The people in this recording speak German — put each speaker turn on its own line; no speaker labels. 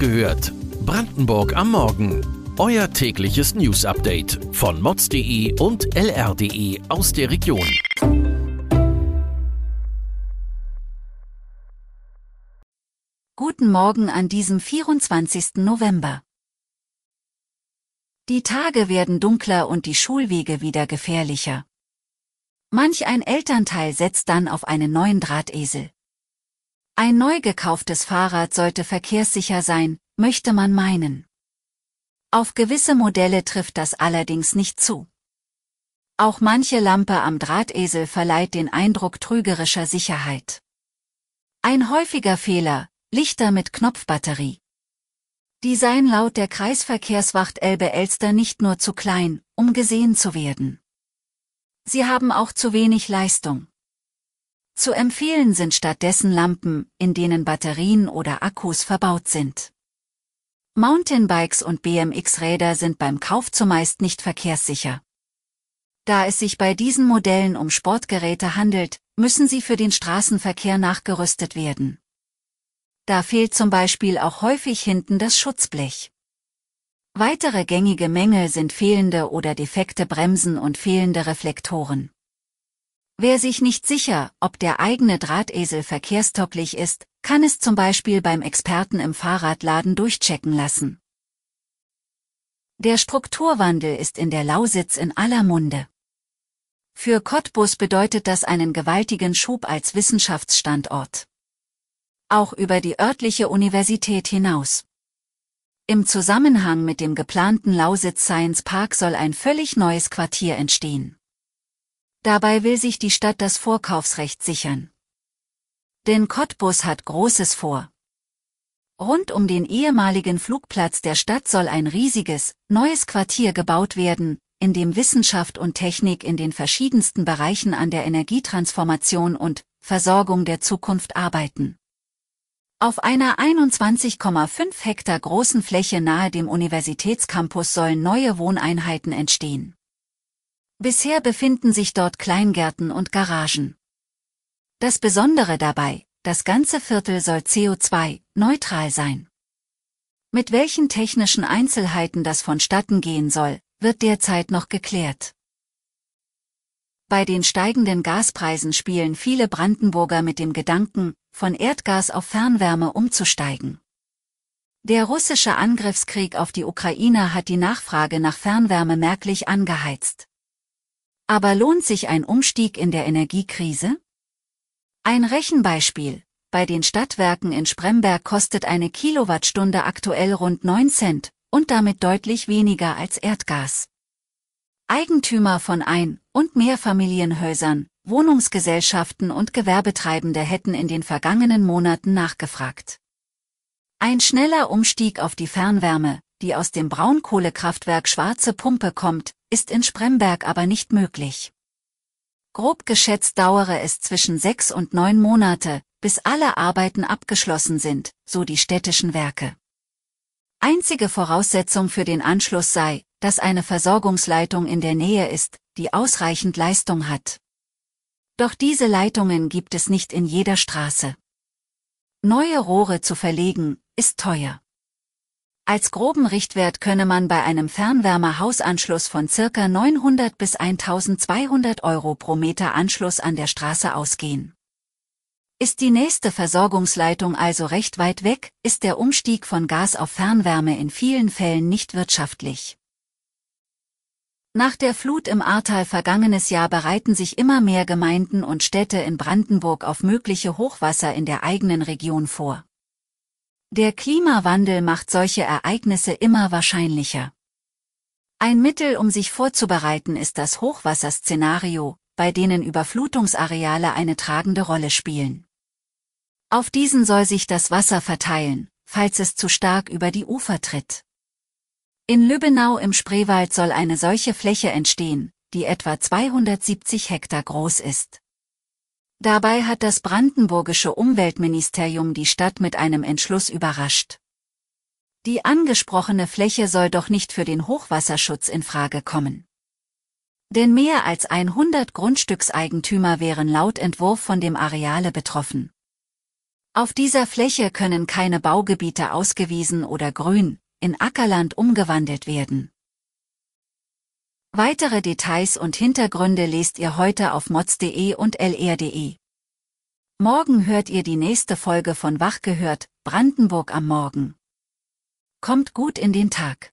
gehört. Brandenburg am Morgen. Euer tägliches News-Update von mods.de und lr.de aus der Region.
Guten Morgen an diesem 24. November. Die Tage werden dunkler und die Schulwege wieder gefährlicher. Manch ein Elternteil setzt dann auf einen neuen Drahtesel. Ein neu gekauftes Fahrrad sollte verkehrssicher sein, möchte man meinen. Auf gewisse Modelle trifft das allerdings nicht zu. Auch manche Lampe am Drahtesel verleiht den Eindruck trügerischer Sicherheit. Ein häufiger Fehler, Lichter mit Knopfbatterie. Die seien laut der Kreisverkehrswacht Elbe-Elster nicht nur zu klein, um gesehen zu werden. Sie haben auch zu wenig Leistung. Zu empfehlen sind stattdessen Lampen, in denen Batterien oder Akkus verbaut sind. Mountainbikes und BMX-Räder sind beim Kauf zumeist nicht verkehrssicher. Da es sich bei diesen Modellen um Sportgeräte handelt, müssen sie für den Straßenverkehr nachgerüstet werden. Da fehlt zum Beispiel auch häufig hinten das Schutzblech. Weitere gängige Mängel sind fehlende oder defekte Bremsen und fehlende Reflektoren. Wer sich nicht sicher, ob der eigene Drahtesel verkehrstauglich ist, kann es zum Beispiel beim Experten im Fahrradladen durchchecken lassen. Der Strukturwandel ist in der Lausitz in aller Munde. Für Cottbus bedeutet das einen gewaltigen Schub als Wissenschaftsstandort. Auch über die örtliche Universität hinaus. Im Zusammenhang mit dem geplanten Lausitz Science Park soll ein völlig neues Quartier entstehen. Dabei will sich die Stadt das Vorkaufsrecht sichern. Denn Cottbus hat Großes vor. Rund um den ehemaligen Flugplatz der Stadt soll ein riesiges, neues Quartier gebaut werden, in dem Wissenschaft und Technik in den verschiedensten Bereichen an der Energietransformation und Versorgung der Zukunft arbeiten. Auf einer 21,5 Hektar großen Fläche nahe dem Universitätscampus sollen neue Wohneinheiten entstehen. Bisher befinden sich dort Kleingärten und Garagen. Das Besondere dabei, das ganze Viertel soll CO2-neutral sein. Mit welchen technischen Einzelheiten das vonstatten gehen soll, wird derzeit noch geklärt. Bei den steigenden Gaspreisen spielen viele Brandenburger mit dem Gedanken, von Erdgas auf Fernwärme umzusteigen. Der russische Angriffskrieg auf die Ukraine hat die Nachfrage nach Fernwärme merklich angeheizt. Aber lohnt sich ein Umstieg in der Energiekrise? Ein Rechenbeispiel. Bei den Stadtwerken in Spremberg kostet eine Kilowattstunde aktuell rund 9 Cent und damit deutlich weniger als Erdgas. Eigentümer von Ein- und Mehrfamilienhäusern, Wohnungsgesellschaften und Gewerbetreibende hätten in den vergangenen Monaten nachgefragt. Ein schneller Umstieg auf die Fernwärme, die aus dem Braunkohlekraftwerk Schwarze Pumpe kommt, ist in Spremberg aber nicht möglich. Grob geschätzt dauere es zwischen sechs und neun Monate, bis alle Arbeiten abgeschlossen sind, so die städtischen Werke. Einzige Voraussetzung für den Anschluss sei, dass eine Versorgungsleitung in der Nähe ist, die ausreichend Leistung hat. Doch diese Leitungen gibt es nicht in jeder Straße. Neue Rohre zu verlegen, ist teuer. Als groben Richtwert könne man bei einem Fernwärmehausanschluss von circa 900 bis 1200 Euro pro Meter Anschluss an der Straße ausgehen. Ist die nächste Versorgungsleitung also recht weit weg, ist der Umstieg von Gas auf Fernwärme in vielen Fällen nicht wirtschaftlich. Nach der Flut im Ahrtal vergangenes Jahr bereiten sich immer mehr Gemeinden und Städte in Brandenburg auf mögliche Hochwasser in der eigenen Region vor. Der Klimawandel macht solche Ereignisse immer wahrscheinlicher. Ein Mittel, um sich vorzubereiten, ist das Hochwasserszenario, bei denen Überflutungsareale eine tragende Rolle spielen. Auf diesen soll sich das Wasser verteilen, falls es zu stark über die Ufer tritt. In Lübbenau im Spreewald soll eine solche Fläche entstehen, die etwa 270 Hektar groß ist. Dabei hat das brandenburgische Umweltministerium die Stadt mit einem Entschluss überrascht. Die angesprochene Fläche soll doch nicht für den Hochwasserschutz in Frage kommen. Denn mehr als 100 Grundstückseigentümer wären laut Entwurf von dem Areale betroffen. Auf dieser Fläche können keine Baugebiete ausgewiesen oder grün, in Ackerland umgewandelt werden. Weitere Details und Hintergründe lest ihr heute auf mods.de und lr.de. Morgen hört ihr die nächste Folge von Wach gehört, Brandenburg am Morgen. Kommt gut in den Tag.